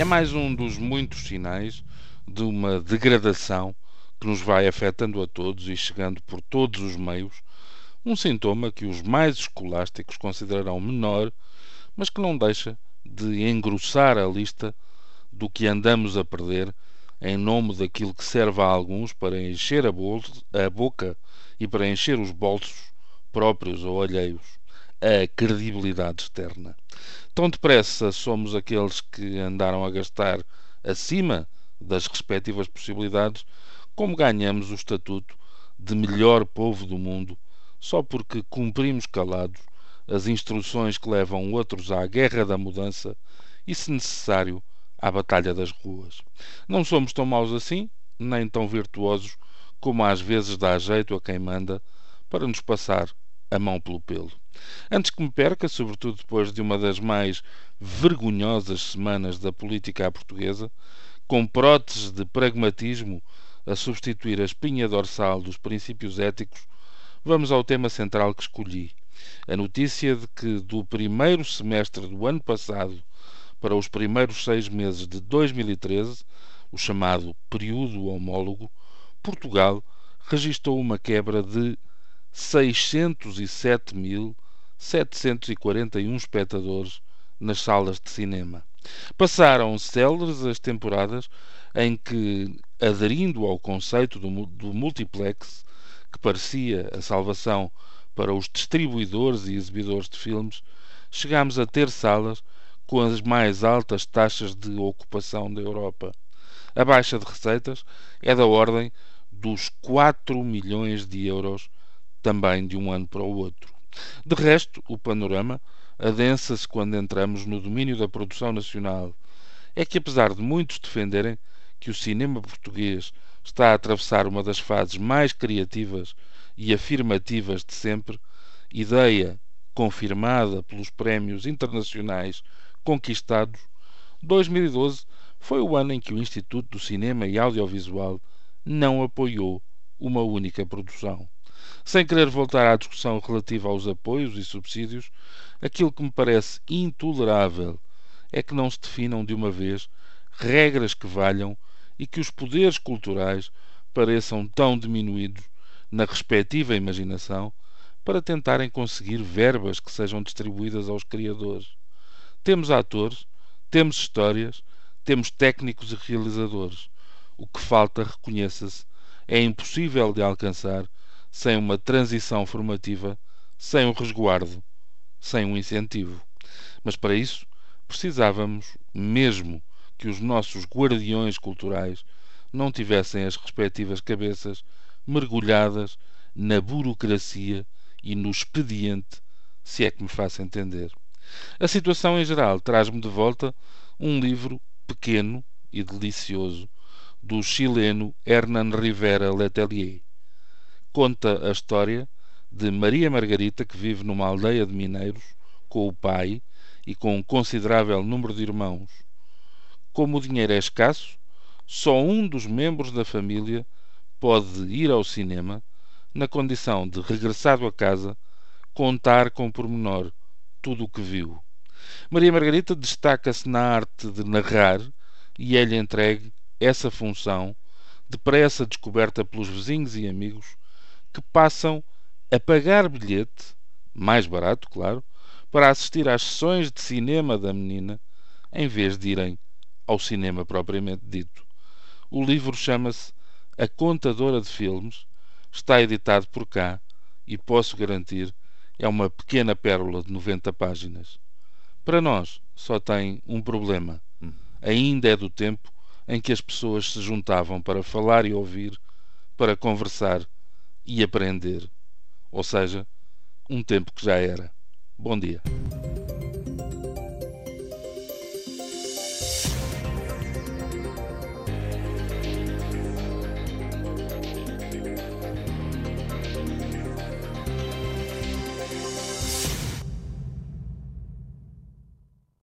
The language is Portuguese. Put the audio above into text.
é mais um dos muitos sinais de uma degradação que nos vai afetando a todos e chegando por todos os meios, um sintoma que os mais escolásticos considerarão menor, mas que não deixa de engrossar a lista do que andamos a perder em nome daquilo que serve a alguns para encher a, a boca e para encher os bolsos próprios ou alheios, a credibilidade externa. Tão depressa somos aqueles que andaram a gastar acima das respectivas possibilidades, como ganhamos o estatuto de melhor povo do mundo só porque cumprimos calados as instruções que levam outros à guerra da mudança e, se necessário, à batalha das ruas. Não somos tão maus assim, nem tão virtuosos como às vezes dá jeito a quem manda para nos passar a mão pelo pelo. Antes que me perca, sobretudo depois de uma das mais vergonhosas semanas da política à portuguesa, com próteses de pragmatismo a substituir a espinha dorsal dos princípios éticos, vamos ao tema central que escolhi. A notícia de que do primeiro semestre do ano passado para os primeiros seis meses de 2013, o chamado período homólogo, Portugal registrou uma quebra de 607.741 espectadores nas salas de cinema. Passaram céleres as temporadas em que, aderindo ao conceito do, do multiplex, que parecia a salvação para os distribuidores e exibidores de filmes, chegámos a ter salas com as mais altas taxas de ocupação da Europa. A baixa de receitas é da ordem dos 4 milhões de euros, também de um ano para o outro. De resto, o panorama adensa-se quando entramos no domínio da produção nacional. É que, apesar de muitos defenderem que o cinema português está a atravessar uma das fases mais criativas e afirmativas de sempre, ideia confirmada pelos prémios internacionais conquistados, 2012 foi o ano em que o Instituto do Cinema e Audiovisual não apoiou uma única produção. Sem querer voltar à discussão relativa aos apoios e subsídios, aquilo que me parece intolerável é que não se definam de uma vez regras que valham e que os poderes culturais pareçam tão diminuídos na respectiva imaginação para tentarem conseguir verbas que sejam distribuídas aos criadores. Temos atores, temos histórias, temos técnicos e realizadores. O que falta, reconheça-se, é impossível de alcançar sem uma transição formativa, sem um resguardo, sem um incentivo. Mas para isso precisávamos mesmo que os nossos guardiões culturais não tivessem as respectivas cabeças mergulhadas na burocracia e no expediente, se é que me faço entender. A situação em geral traz-me de volta um livro pequeno e delicioso do chileno Hernan Rivera Letelier. Conta a história de Maria Margarita, que vive numa aldeia de mineiros com o pai e com um considerável número de irmãos. Como o dinheiro é escasso, só um dos membros da família pode ir ao cinema na condição de, regressado a casa, contar com pormenor tudo o que viu. Maria Margarita destaca-se na arte de narrar e é-lhe entregue essa função, depressa descoberta pelos vizinhos e amigos, que passam a pagar bilhete, mais barato, claro, para assistir às sessões de cinema da menina, em vez de irem ao cinema propriamente dito. O livro chama-se A Contadora de Filmes, está editado por cá e posso garantir é uma pequena pérola de 90 páginas. Para nós, só tem um problema. Ainda é do tempo em que as pessoas se juntavam para falar e ouvir, para conversar e aprender. Ou seja, um tempo que já era. Bom dia.